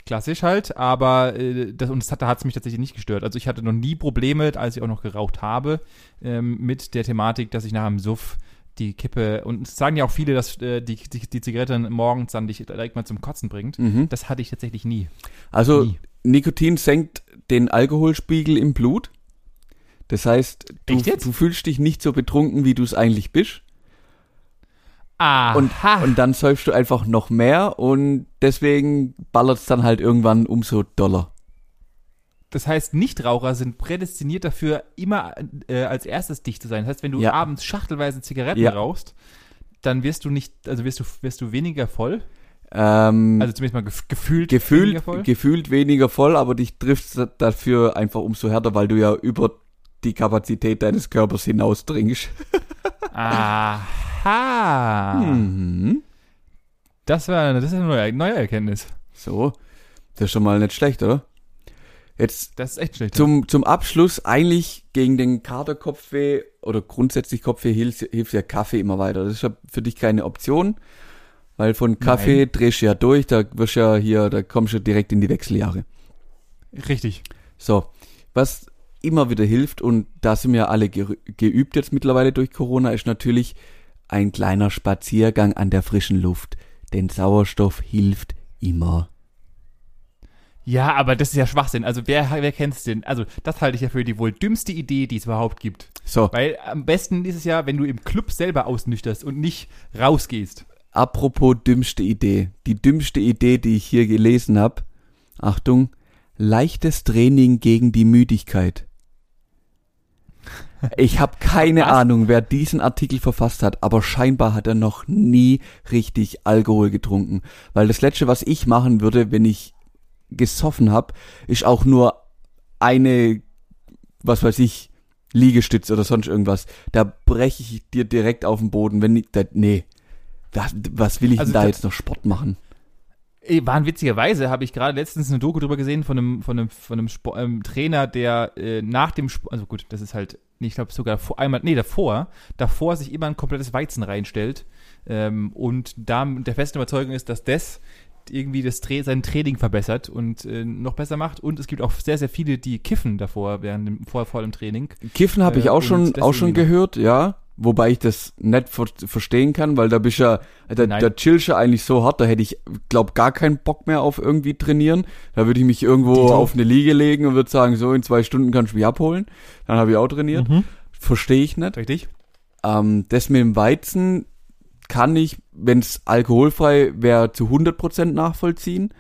Klassisch halt, aber äh, das, und das hat, da hat es mich tatsächlich nicht gestört. Also ich hatte noch nie Probleme, als ich auch noch geraucht habe, ähm, mit der Thematik, dass ich nach dem Suff die Kippe, und es sagen ja auch viele, dass äh, die, die, die Zigarette morgens dann dich direkt mal zum Kotzen bringt. Mhm. Das hatte ich tatsächlich nie. Also nie. Nikotin senkt den Alkoholspiegel im Blut. Das heißt, du, du fühlst dich nicht so betrunken, wie du es eigentlich bist. Aha. Und, und dann säufst du einfach noch mehr und deswegen ballert es dann halt irgendwann umso doller. das heißt, Nichtraucher sind prädestiniert dafür, immer äh, als erstes dicht zu sein. Das heißt, wenn du Ja. abends schachtelweise Zigaretten Ja. rauchst, dann wirst du nicht, also wirst du, wirst du weniger voll. Ähm, Also zumindest mal gef gefühlt, gefühlt, weniger voll. gefühlt weniger voll, aber dich trifft dafür einfach umso härter, weil du ja über die Kapazität deines Körpers hinaus trinkst. Aha. Mhm. Das war das ist eine neue, Erkenntnis. So, das ist schon mal nicht schlecht, oder? Jetzt Das ist echt schlecht. zum, zum Abschluss, eigentlich gegen den Katerkopfweh oder grundsätzlich Kopfweh hilft, hilft ja Kaffee immer weiter. Das ist ja für dich keine Option, weil von Kaffee Nein. drehst du ja durch, da wirst du ja hier, da kommst du direkt in die Wechseljahre. Richtig. So, was immer wieder hilft, und da sind wir alle ge geübt jetzt mittlerweile durch Corona, ist natürlich ein kleiner Spaziergang an der frischen Luft. Denn Sauerstoff hilft immer. Ja, aber das ist ja Schwachsinn. Also wer, wer kennt's denn? Also das halte ich ja für die wohl dümmste Idee, die es überhaupt gibt. So, Weil am besten ist es ja, wenn du im Club selber ausnüchterst und nicht rausgehst. apropos dümmste Idee. Die dümmste Idee, die ich hier gelesen habe. Achtung, leichtes Training gegen die Müdigkeit. Ich habe keine Was? Ahnung, wer diesen Artikel verfasst hat, aber scheinbar hat er noch nie richtig Alkohol getrunken. Weil das Letzte, was ich machen würde, wenn ich gesoffen habe, ist auch nur eine, was weiß ich, Liegestütz oder sonst irgendwas. Da breche ich dir direkt auf den Boden, wenn ich, da, nee. Was, was will ich Also denn da- jetzt noch Sport machen? Ey, Wahnwitzigerweise habe ich gerade letztens eine Doku drüber gesehen von einem, von einem, von einem Spo ähm, Trainer, der äh, nach dem Sport, also gut, das ist halt, ich glaube sogar vor, einmal, nee, davor, davor sich immer ein komplettes Weizen reinstellt ähm, und da mit der festen Überzeugung ist, dass das irgendwie das Tra sein Training verbessert und äh, noch besser macht und es gibt auch sehr, sehr viele, die kiffen davor, während dem, vor, vor dem Training. Kiffen habe Äh, ich auch und schon, auch schon gehört, ja. Wobei ich das nicht ver verstehen kann, weil da bist ja, da, Nein. da chillst du eigentlich so hart, da hätte ich, glaub, gar keinen Bock mehr auf irgendwie trainieren. Da würde ich mich irgendwo auf eine Liege legen und würde sagen, so in zwei Stunden kannst du mich abholen. Dann habe ich auch trainiert. Verstehe ich nicht. Richtig? Ähm, das mit dem Weizen kann ich, wenn es alkoholfrei wäre, zu 100% nachvollziehen.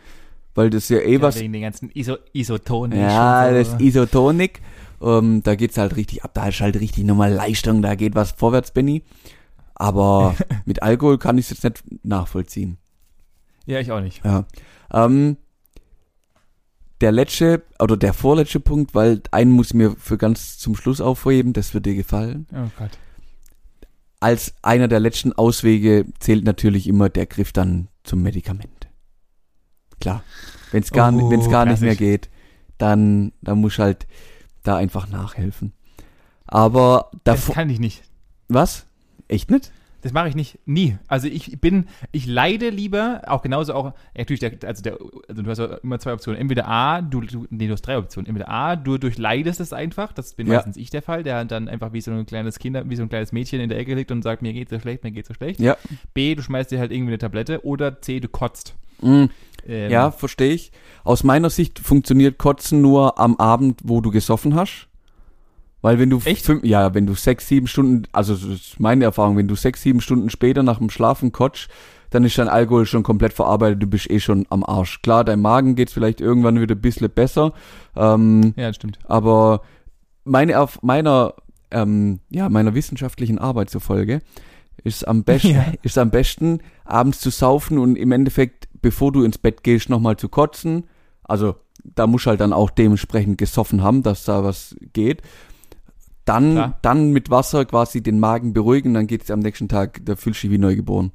Weil das ja eh Ja, was wegen den ganzen Iso Isotonen. ja, das so. Isotonik. Ähm, da geht's halt richtig ab. Da ist halt richtig nochmal Leistung. Da geht was vorwärts, Benny. Aber mit Alkohol kann ich jetzt nicht nachvollziehen. Ja, ich auch nicht. Ja. Ähm, der letzte oder der vorletzte Punkt, weil einen muss ich mir für ganz zum Schluss aufheben, das wird dir gefallen. Oh Gott. Als einer der letzten Auswege zählt natürlich immer der Griff dann zum Medikament. Klar. Wenn es gar, Oh, wenn's gar nicht mehr geht, dann, dann muss halt da einfach nachhelfen. Aber Das davor, kann ich nicht. was? Echt nicht? Das mache ich nicht, nie. Also ich bin, ich leide lieber, auch genauso auch, natürlich, der, also, der, also du hast ja immer zwei Optionen. Entweder A, du, du, nee, du hast drei Optionen. Entweder A, du durchleidest es einfach, das bin Ja. meistens ich der Fall, der dann einfach wie so ein kleines Kind, wie so ein kleines Mädchen in der Ecke liegt und sagt, mir geht's so schlecht, mir geht's so schlecht. Ja. B, du schmeißt dir halt irgendwie eine Tablette oder C, du kotzt. Mm, Ähm, ja, verstehe ich. Aus meiner Sicht funktioniert Kotzen nur am Abend, wo du gesoffen hast. Weil wenn du Echt? fünf, ja, wenn du sechs, sieben Stunden, also das ist meine Erfahrung, wenn du sechs, sieben Stunden später nach dem Schlafen kotzt, dann ist dein Alkohol schon komplett verarbeitet, du bist eh schon am Arsch. Klar, dein Magen geht's vielleicht irgendwann wieder ein bisschen besser, ähm, Ja, stimmt. aber meine, Erf- meiner, ähm, ja, meiner wissenschaftlichen Arbeit zufolge ist am besten, Ja. ist am besten, abends zu saufen und im Endeffekt, bevor du ins Bett gehst, nochmal zu kotzen. Also, da musst du halt dann auch dementsprechend gesoffen haben, dass da was geht. Dann, Klar. dann mit Wasser quasi den Magen beruhigen, dann geht's dir am nächsten Tag, da fühlst du dich wie neugeboren.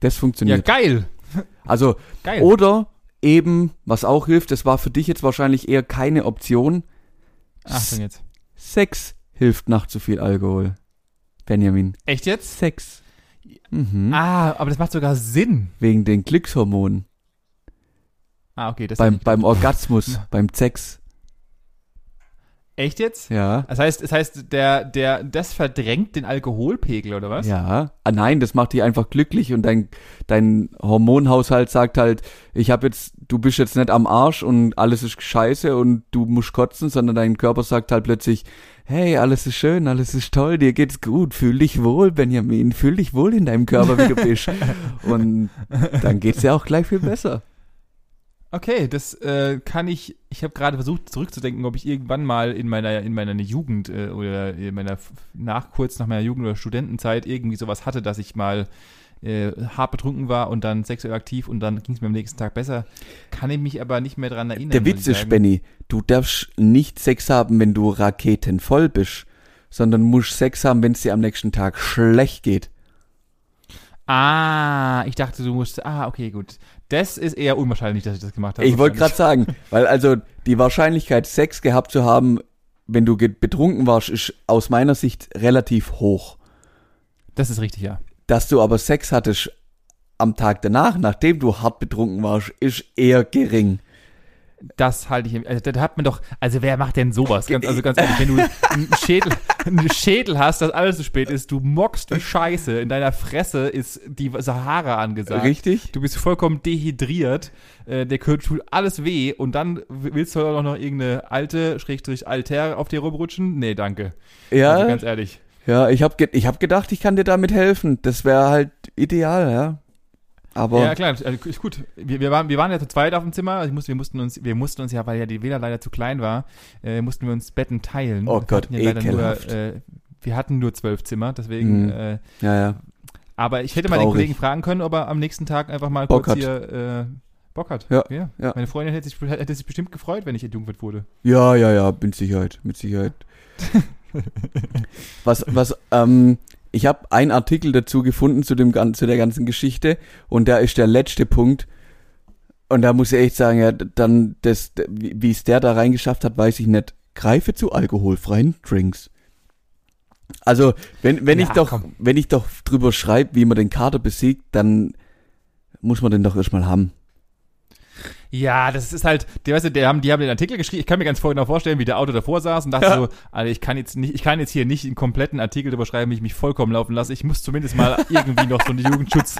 Das Ja, funktioniert. geil. also, Geil. oder eben, was auch hilft, das war für dich jetzt wahrscheinlich eher keine Option, Achtung jetzt. Sex hilft nach zu viel Alkohol. Benjamin. Echt jetzt? Sex. Mhm. Ah, aber das macht sogar Sinn. Wegen den Glückshormonen. Ah, okay, das Beim, beim Orgasmus, beim Sex. Echt jetzt? Ja. Das heißt, das heißt, der, der, das verdrängt den Alkoholpegel, oder was? Ja. Ah, nein, das macht dich einfach glücklich und dein, dein Hormonhaushalt sagt halt, ich habe jetzt, du bist jetzt nicht am Arsch und alles ist scheiße und du musst kotzen, sondern dein Körper sagt halt plötzlich, hey, alles ist schön, alles ist toll, dir geht's gut, fühl dich wohl, Benjamin, fühl dich wohl in deinem Körper, wie du bist. und dann geht's dir auch gleich viel besser. Okay, das äh, kann ich. Ich habe gerade versucht zurückzudenken, ob ich irgendwann mal in meiner in meiner Jugend äh, oder in meiner nach kurz nach meiner Jugend oder Studentenzeit irgendwie sowas hatte, dass ich mal äh, hart betrunken war und dann sexuell aktiv und dann ging es mir am nächsten Tag besser. Kann ich mich aber nicht mehr dran erinnern. Der Witz ist, Benny, du darfst nicht Sex haben, wenn du raketenvoll bist, sondern musst Sex haben, wenn es dir am nächsten Tag schlecht geht. Ah, ich dachte, du musst. Ah, okay, gut. Das ist eher unwahrscheinlich, dass ich das gemacht habe. Ich wollte gerade sagen, weil also die Wahrscheinlichkeit, Sex gehabt zu haben, wenn du betrunken warst, ist aus meiner Sicht relativ hoch. Das ist richtig, ja. Dass du aber Sex hattest am Tag danach, nachdem du hart betrunken warst, ist eher gering das halte ich, also da hat man doch, also wer macht denn sowas? Ganz, also ganz ehrlich, wenn du einen Schädel, einen Schädel hast, dass alles zu spät ist, du mockst wie Scheiße, in deiner Fresse ist die Sahara angesagt. Richtig. Du bist vollkommen dehydriert, äh, der Körper tut alles weh und dann willst du auch noch irgendeine alte, Schrägstrich Alter auf dir rumrutschen? Nee, danke. Ja. Also ganz ehrlich. Ja, ich habe ge ich hab gedacht, ich kann dir damit helfen. Das wäre halt ideal, ja. Aber ja, klar, also ist gut. Wir, wir, waren, wir waren ja zu zweit auf dem Zimmer. Also ich musste, wir, mussten uns, wir mussten uns ja, weil ja die WLAN leider zu klein war, äh, mussten wir uns Betten teilen. Oh Gott, ja ekelhaft. Nur, äh, wir hatten nur zwölf Zimmer, deswegen. Mhm. Äh, ja, ja. Aber ich hätte mal den Kollegen fragen können, ob er am nächsten Tag einfach mal Bock kurz hier äh, Bock hat. Ja, ja, ja. Meine Freundin hätte sich, hätte sich bestimmt gefreut, wenn ich entjungfert wurde. Ja, ja, ja, mit Sicherheit, mit Sicherheit. was, was, ähm, ich habe einen Artikel dazu gefunden zu, dem, zu der ganzen Geschichte und da ist der letzte Punkt. Und da muss ich echt sagen, ja, dann, das, wie es der da reingeschafft hat, weiß ich nicht. Greife zu alkoholfreien Drinks. Also, wenn, wenn ja, ich doch, komm. wenn ich doch drüber schreibe, wie man den Kater besiegt, dann muss man den doch erstmal haben. Ja, das ist halt, die, weißt du, die haben, die haben den Artikel geschrieben. Ich kann mir ganz genau vorstellen, wie der Auto davor saß und dachte ja. so, also ich kann jetzt nicht, ich kann jetzt hier nicht einen kompletten Artikel drüber schreiben, wie ich mich vollkommen laufen lasse. Ich muss zumindest mal irgendwie noch so eine Jugendschutz,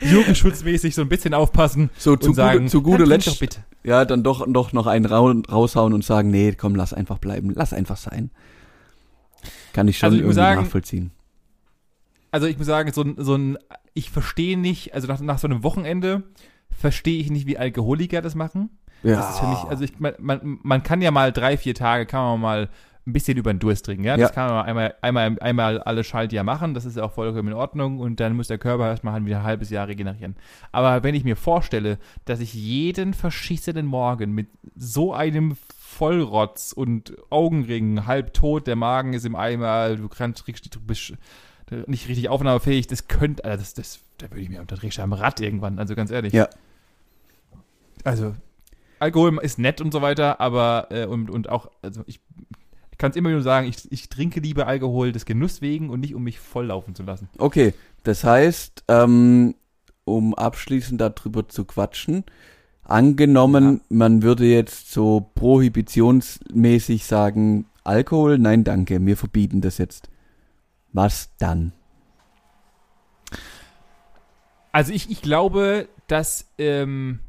Jugendschutzmäßig so ein bisschen aufpassen so zu sagen, gute, zu guter Letzt, bitte. ja, dann doch, doch noch einen raushauen und sagen, nee, komm, lass einfach bleiben, lass einfach sein. Kann ich schon also ich irgendwie sagen, nachvollziehen. Also ich muss sagen, so, so ein, ich verstehe nicht, also nach, nach so einem Wochenende, verstehe ich nicht, wie Alkoholiker das machen. Ja. Das ist für mich, also ich, man, man, man kann ja mal drei, vier Tage, kann man mal ein bisschen über den Durst trinken, ja. Das ja. kann man einmal, einmal, einmal alle Schaltjahr machen, das ist ja auch vollkommen in Ordnung und dann muss der Körper erstmal halt wieder ein halbes Jahr regenerieren. Aber wenn ich mir vorstelle, dass ich jeden verschissenen Morgen mit so einem Vollrotz und Augenringen, halb tot, der Magen ist im Eimer, du kannst, du bist nicht richtig aufnahmefähig, das könnte, also das, das, da würde ich mir, du am Rad irgendwann, also ganz ehrlich. Ja. Also, Alkohol ist nett und so weiter, aber, äh, und, und auch, also ich, ich kann es immer nur sagen, ich, ich trinke lieber Alkohol des Genuss wegen und nicht, um mich volllaufen zu lassen. Okay, das heißt, ähm, um abschließend darüber zu quatschen, angenommen, ja. man würde jetzt so prohibitionsmäßig sagen, Alkohol, nein danke, wir verbieten das jetzt. Was dann? Also ich, ich glaube, dass ähm,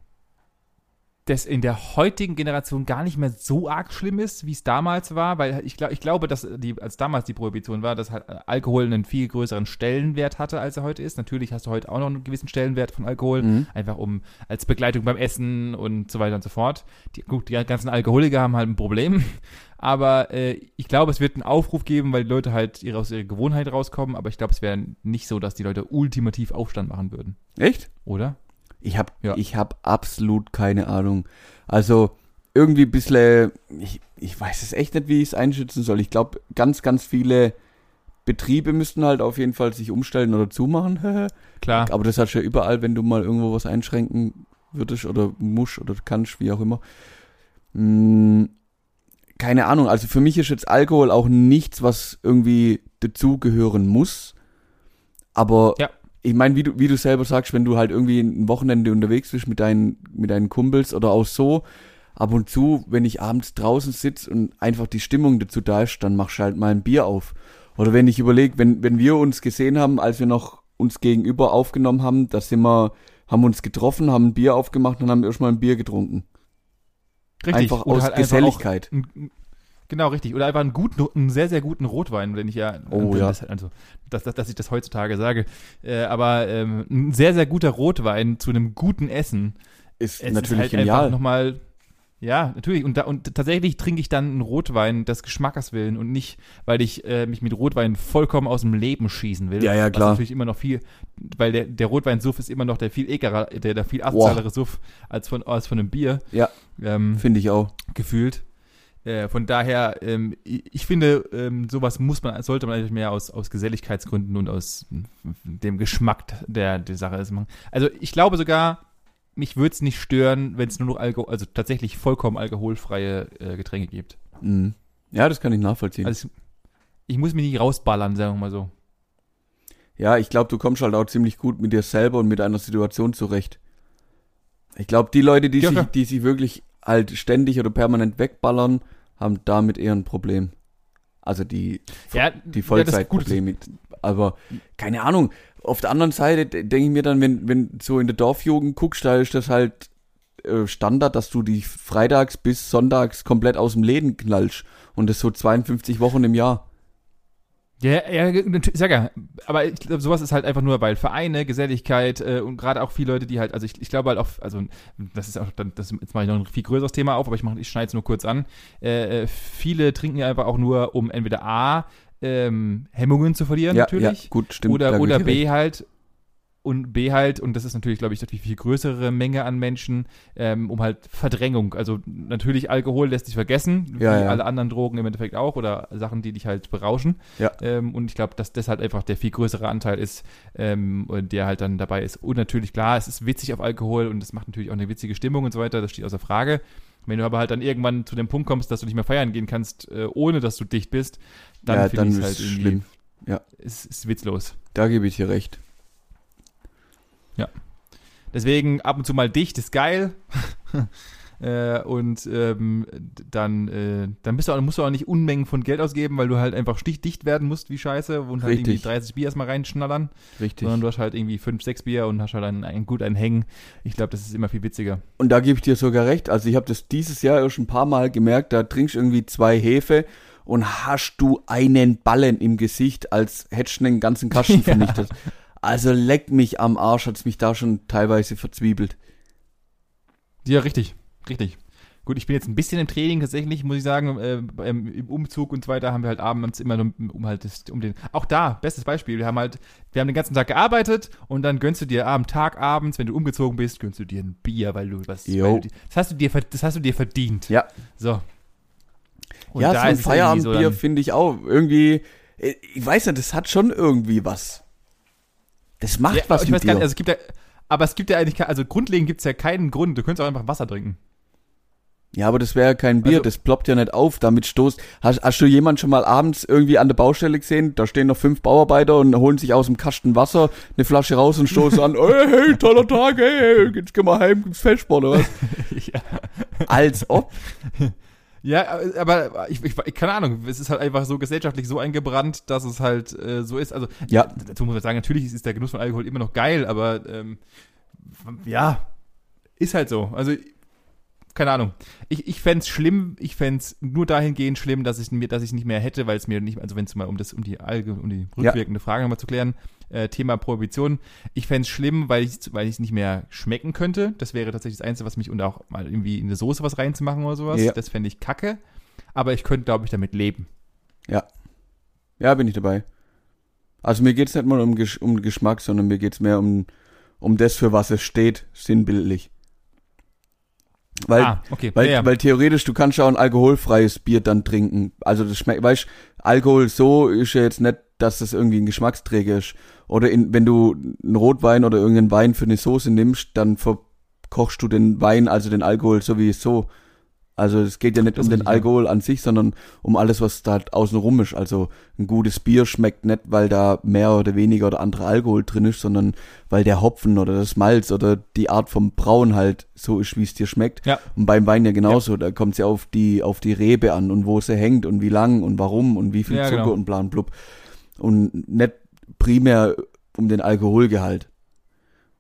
das in der heutigen Generation gar nicht mehr so arg schlimm ist, wie es damals war, weil ich, glaub, ich glaube, dass die, als damals die Prohibition war, dass halt Alkohol einen viel größeren Stellenwert hatte, als er heute ist. Natürlich hast du heute auch noch einen gewissen Stellenwert von Alkohol, mhm. einfach um als Begleitung beim Essen und so weiter und so fort. Die, gut, die ganzen Alkoholiker haben halt ein Problem, aber äh, ich glaube, es wird einen Aufruf geben, weil die Leute halt ihre, aus ihrer Gewohnheit rauskommen, aber ich glaube, es wäre nicht so, dass die Leute ultimativ Aufstand machen würden. Echt? Oder? Ich habe ja. ich hab absolut keine Ahnung. Also irgendwie ein bisschen, ich, ich weiß es echt nicht, wie ich es einschätzen soll. Ich glaube, ganz, ganz viele Betriebe müssten halt auf jeden Fall sich umstellen oder zumachen. Klar. Aber das hast du ja überall, wenn du mal irgendwo was einschränken würdest oder musst oder kannst, wie auch immer. Hm, keine Ahnung. Also für mich ist jetzt Alkohol auch nichts, was irgendwie dazugehören muss. Aber ja ich meine, wie du, wie du selber sagst, wenn du halt irgendwie ein Wochenende unterwegs bist mit deinen, mit deinen Kumpels oder auch so, ab und zu, wenn ich abends draußen sitze und einfach die Stimmung dazu da ist, dann machst du halt mal ein Bier auf. Oder wenn ich überlege, wenn, wenn wir uns gesehen haben, als wir noch uns gegenüber aufgenommen haben, da sind wir, haben uns getroffen, haben ein Bier aufgemacht und haben erstmal ein Bier getrunken. Richtig. Einfach Oder aus halt einfach Geselligkeit. auch ein- Genau, richtig. Oder einfach einen guten, einen sehr, sehr guten Rotwein, wenn ich ja, Oh, wenn ja. Das, also, dass, dass, dass ich das heutzutage sage. Äh, aber ähm, ein sehr, sehr guter Rotwein zu einem guten Essen. Ist Es natürlich ist halt genial. nochmal, ja, natürlich. Und, da, und tatsächlich trinke ich dann einen Rotwein des Geschmackes willen und nicht, weil ich äh, mich mit Rotwein vollkommen aus dem Leben schießen will. Ja, ja, klar. Was natürlich immer noch viel, weil der, der Rotweinsuff ist immer noch der viel ekerer, der, der viel asozialere Suff als von, als von einem Bier. Ja. Ähm, Finde ich auch. gefühlt. Äh, von daher, ähm, ich, finde, ähm, sowas muss man, sollte man eigentlich mehr aus, aus Geselligkeitsgründen und aus mm, dem Geschmack der, der Sache ist machen. Also ich glaube sogar, mich würde es nicht stören, wenn es nur noch Alkohol, also tatsächlich vollkommen alkoholfreie äh, Getränke gibt. Mhm. Ja, das kann ich nachvollziehen. Also ich muss mich nicht rausballern, sagen wir mal so. Ja, ich glaube, du kommst halt auch ziemlich gut mit dir selber und mit einer Situation zurecht. Ich glaube, die Leute, die Ja, sich, die sich wirklich halt ständig oder permanent wegballern, haben damit eher ein Problem. Also die, Ja, die ja, Vollzeitprobleme. Aber keine Ahnung. Auf der anderen Seite de- denke ich mir dann, wenn, wenn so in der Dorfjugend guckst, da ist das halt äh, Standard, dass du die freitags bis sonntags komplett aus dem Läden knallst. Und das so 52 Wochen im Jahr. Ja, ja, natürlich, sag ja. Aber ich glaube, sowas ist halt einfach nur, weil Vereine, Geselligkeit äh, und gerade auch viele Leute, die halt, also ich, ich glaube halt auch, also das ist auch dann, das jetzt mache ich noch ein viel größeres Thema auf, aber ich mache, ich schneide es nur kurz an. Äh, äh, viele trinken ja einfach auch nur, um entweder A, ähm, Hemmungen zu verlieren, ja, natürlich. ja, gut, stimmt. oder oder B halt und B halt, und das ist natürlich, glaube ich, die viel größere Menge an Menschen, ähm, um halt Verdrängung. Also natürlich Alkohol lässt sich vergessen, Ja, wie ja. alle anderen Drogen im Endeffekt auch, oder Sachen, die dich halt berauschen. Ja. Ähm, und ich glaube, dass das halt einfach der viel größere Anteil ist, ähm, der halt dann dabei ist. Und natürlich, klar, es ist witzig auf Alkohol und es macht natürlich auch eine witzige Stimmung und so weiter, das steht außer Frage. Wenn du aber halt dann irgendwann zu dem Punkt kommst, dass du nicht mehr feiern gehen kannst, äh, ohne dass du dicht bist, dann ja, finde ich ist es es halt schlimm. Ja. ist, ist witzlos. Da gebe ich dir recht. Deswegen ab und zu mal dicht ist geil. äh, und ähm, dann, äh, dann bist du auch, musst du auch nicht Unmengen von Geld ausgeben, weil du halt einfach stichdicht werden musst, wie scheiße, und halt Richtig. irgendwie 30 Bier erstmal reinschnallern, Richtig. sondern du hast halt irgendwie 5, 6 Bier und hast halt ein, ein gut ein Hängen. Ich glaube, das ist immer viel witziger. Und da gebe ich dir sogar recht. Also ich habe das dieses Jahr schon ein paar Mal gemerkt, da trinkst du irgendwie zwei Hefe und hast du einen Ballen im Gesicht, als hättest du einen ganzen Kasten Ja. Also leck mich am Arsch, hat's mich da schon teilweise verzwiebelt. Ja, richtig, richtig. Gut, ich bin jetzt ein bisschen im Training tatsächlich, muss ich sagen. Äh, Im Umzug und so weiter haben wir halt abends immer nur, um halt das, um den. Auch da, bestes Beispiel. Wir haben halt, wir haben den ganzen Tag gearbeitet und dann gönnst du dir am Tag abends, wenn du umgezogen bist, gönnst du dir ein Bier, weil du was. Weil du, das hast du dir, das hast du dir verdient. Ja. So. Und ja, so ein es Feierabendbier dann- finde ich auch irgendwie, äh, ich weiß nicht, das hat schon irgendwie was. Das macht Ja, was ich mit weiß dir. gar nicht, also es gibt ja, aber es gibt ja eigentlich, also grundlegend gibt es ja keinen Grund. Du könntest auch einfach Wasser trinken. Ja, aber das wäre ja kein Bier, Also- das ploppt ja nicht auf, damit stoßt. Hast, hast du jemand schon mal abends irgendwie an der Baustelle gesehen? Da stehen noch fünf Bauarbeiter und holen sich aus dem Kasten Wasser eine Flasche raus und stoßen an, hey, hey, toller Tag, hey, jetzt gehen wir heim, gibt's Festsport oder was? ja. Als ob. Ja, aber ich, ich, keine Ahnung, es ist halt einfach so gesellschaftlich so eingebrannt, dass es halt äh, so ist. Also Ja. dazu muss man sagen, natürlich ist der Genuss von Alkohol immer noch geil, aber ähm, ja, ist halt so. Also keine Ahnung. Ich, ich fände schlimm, ich fände nur dahingehend schlimm, dass ich mir, dass ich nicht mehr hätte, weil es mir nicht, also wenn es mal um das, um die Alge, um die Ja. rückwirkende Frage nochmal zu klären, äh, Thema Prohibition. Ich fände es schlimm, weil ich weil es nicht mehr schmecken könnte. Das wäre tatsächlich das Einzige, was mich und auch mal irgendwie in eine Soße was reinzumachen oder sowas. Ja. Das fände ich kacke. Aber ich könnte, glaube ich, damit leben. Ja, bin ich dabei. Also mir geht's nicht mal um, Gesch um Geschmack, sondern mir geht's mehr um, um das, für was es steht, sinnbildlich. Weil, ah, okay. Weil, ja, ja. weil theoretisch, du kannst ja auch ein alkoholfreies Bier dann trinken. Also das schmeckt, weißt Alkohol so ist ja jetzt nicht, dass das irgendwie ein Geschmacksträger ist. Oder in, wenn du einen Rotwein oder irgendeinen Wein für eine Soße nimmst, dann verkochst du den Wein, also den Alkohol sowieso Also es geht ja nicht Das um den ja. Alkohol an sich, sondern um alles, was da außen rum ist. Also ein gutes Bier schmeckt nicht, weil da mehr oder weniger oder andere Alkohol drin ist, sondern weil der Hopfen oder das Malz oder die Art vom Brauen halt so ist, wie es dir schmeckt. Ja. Und beim Wein ja genauso. Da kommt es ja auf die, auf die Rebe an und wo sie hängt und wie lang und warum und wie viel Ja, Zucker genau. und bla und blub. Und nicht primär um den Alkoholgehalt.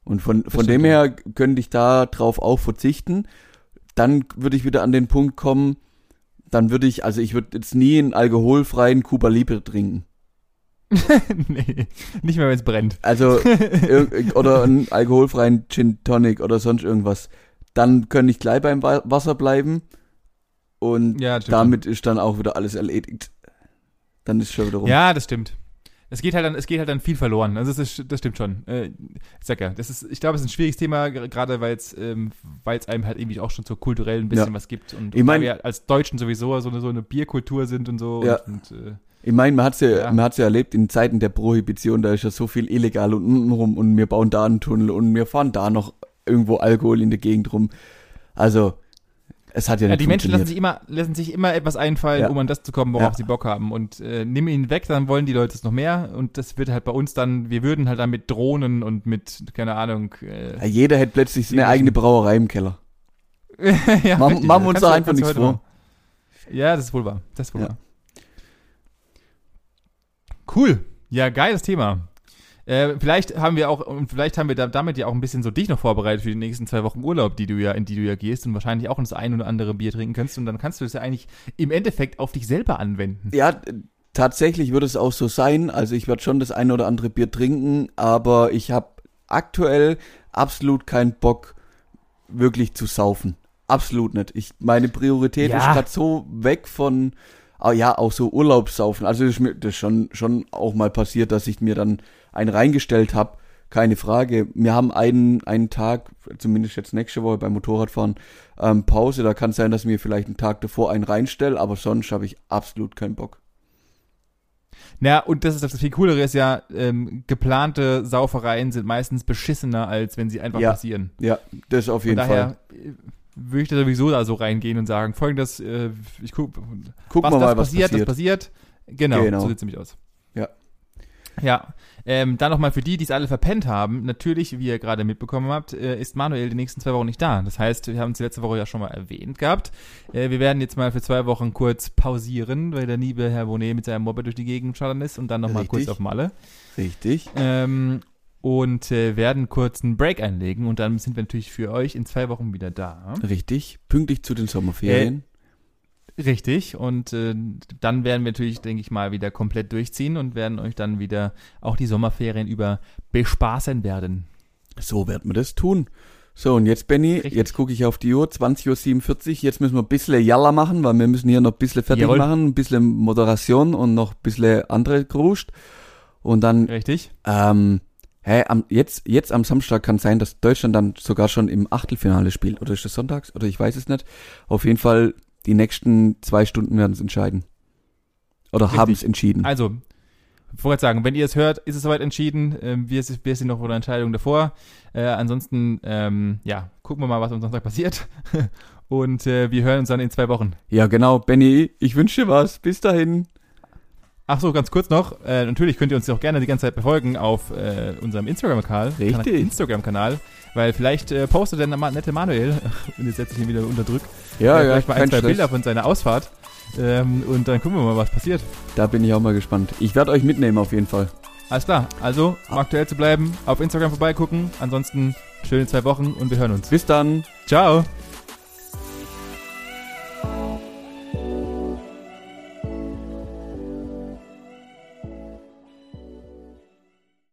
Und von, von dem ja. her könnte ich da drauf auch verzichten. Dann würde ich wieder an den Punkt kommen, dann würde ich, also ich würde jetzt nie einen alkoholfreien Cuba Libre trinken. nee, nicht mehr, wenn es brennt. Also, oder einen alkoholfreien Gin Tonic oder sonst irgendwas. Dann könnte ich gleich beim Wa- Wasser bleiben. Und Ja, damit ist dann auch wieder alles erledigt. Dann ist schon wieder rum. Ja, das stimmt. Es geht halt dann, es geht halt dann viel verloren. Also das, ist, das stimmt schon. Äh, ich sag ja, das ist, ich glaube, es ist ein schwieriges Thema, ger- gerade weil es, ähm, weil es einem halt irgendwie auch schon so kulturell ein bisschen Ja. was gibt und, Ich und mein- da wir als Deutschen sowieso so eine, so eine Bierkultur sind und so. Ja. Und, und, äh, Ich meine, man hat's ja, Ja. man hat's ja erlebt in Zeiten der Prohibition, da ist ja so viel illegal und unten rum und wir bauen da einen Tunnel und wir fahren da noch irgendwo Alkohol in der Gegend rum. Also, es hat ja ja, die Menschen lassen sich immer, lassen sich immer etwas einfallen, Ja. um an das zu kommen, worauf Ja. sie Bock haben. Und äh, nimm ihn weg, dann wollen die Leute es noch mehr. Und das wird halt bei uns dann, wir würden halt dann mit Drohnen und mit, keine Ahnung, äh, jeder hätte plötzlich Die eine eigene Brauerei im Keller. ja, Machen- richtig, machen uns da einfach nichts vor. machen. Ja, das ist wohl wahr. Das ist wohl wahr. Cool. Ja, geiles Thema. Äh, vielleicht haben wir auch, und vielleicht haben wir da, damit ja auch ein bisschen so dich noch vorbereitet für die nächsten zwei Wochen Urlaub, die du ja, in die du ja gehst und wahrscheinlich auch das ein oder andere Bier trinken kannst. Und dann kannst du das ja eigentlich im Endeffekt auf dich selber anwenden. Ja, tatsächlich würde es auch so sein. Also ich werde schon das eine oder andere Bier trinken, aber ich habe aktuell absolut keinen Bock, wirklich zu saufen. Absolut nicht. Ich, meine Priorität Ja. ist gerade so weg von, ah ja, auch so Urlaubssaufen. Also das ist mir das schon, schon auch mal passiert, dass ich mir dann einen reingestellt habe. Keine Frage. Wir haben einen, einen Tag, zumindest jetzt nächste Woche beim Motorradfahren, ähm, Pause. Da kann es sein, dass mir vielleicht einen Tag davor einen reinstelle, aber sonst habe ich absolut keinen Bock. Na, und das ist das viel Coolere ist ja, ähm, geplante Saufereien sind meistens beschissener, als wenn sie einfach Ja, passieren. Ja, das auf jeden daher Fall. äh, würde ich da sowieso da so reingehen und sagen, folgendes, äh, ich guck, Gucken was mal, was passiert, passiert. das passiert. Genau, Genau. so sieht es nämlich aus. Ja. Ähm, dann nochmal für die, die es alle verpennt haben, natürlich, wie ihr gerade mitbekommen habt, äh, ist Manuel die nächsten zwei Wochen nicht da. Das heißt, wir haben es letzte Woche ja schon mal erwähnt gehabt. Äh, wir werden jetzt mal für zwei Wochen kurz pausieren, weil der liebe Herr Bonet mit seinem Moped durch die Gegend schallern ist und dann nochmal kurz auf Malle. Richtig. Ähm, und äh, werden kurz einen Break einlegen und dann sind wir natürlich für euch in zwei Wochen wieder da. Richtig. Pünktlich zu den Sommerferien. Richtig. Und äh, dann werden wir natürlich, denke ich mal, wieder komplett durchziehen und werden euch dann wieder auch die Sommerferien über bespaßen werden. So werden wir das tun. So, und jetzt, Benny, Richtig. jetzt gucke ich auf die Uhr, 20.47 Uhr. Jetzt müssen wir ein bisschen Jalla machen, weil wir müssen hier noch ein bisschen fertig Jawohl. machen, ein bisschen Moderation und noch ein bisschen andere Gruscht. Und dann, Richtig? ähm, hä, am, jetzt, jetzt am Samstag kann sein, dass Deutschland dann sogar schon im Achtelfinale spielt. Oder ist das sonntags? Oder ich weiß es nicht. Auf jeden Fall, die nächsten zwei Stunden werden es entscheiden. Oder haben es entschieden. Also, ich wollte sagen, wenn ihr es hört, ist es soweit entschieden. Ähm, wir, wir sind noch vor der Entscheidung davor. Äh, ansonsten, ähm, ja, gucken wir mal, was am Sonntag passiert. Und äh, wir hören uns dann in zwei Wochen. Ja, genau, Benny, ich wünsche dir was. Bis dahin. Ach so, ganz kurz noch. Äh, natürlich könnt ihr uns auch gerne die ganze Zeit befolgen auf äh, unserem Instagram-Kanal. Richtig. Instagram-Kanal. Weil vielleicht äh, postet der Ma- nette Manuel, und jetzt setze ich ihn wieder unter Druck, Ja, äh, ja, vielleicht mal ein, zwei Stress. Bilder von seiner Ausfahrt. Ähm, und dann gucken wir mal, was passiert. Da bin ich auch mal gespannt. Ich werde euch mitnehmen auf jeden Fall. Alles klar. Also, um aktuell zu bleiben, auf Instagram vorbeigucken. Ansonsten schöne zwei Wochen und wir hören uns. Bis dann. Ciao.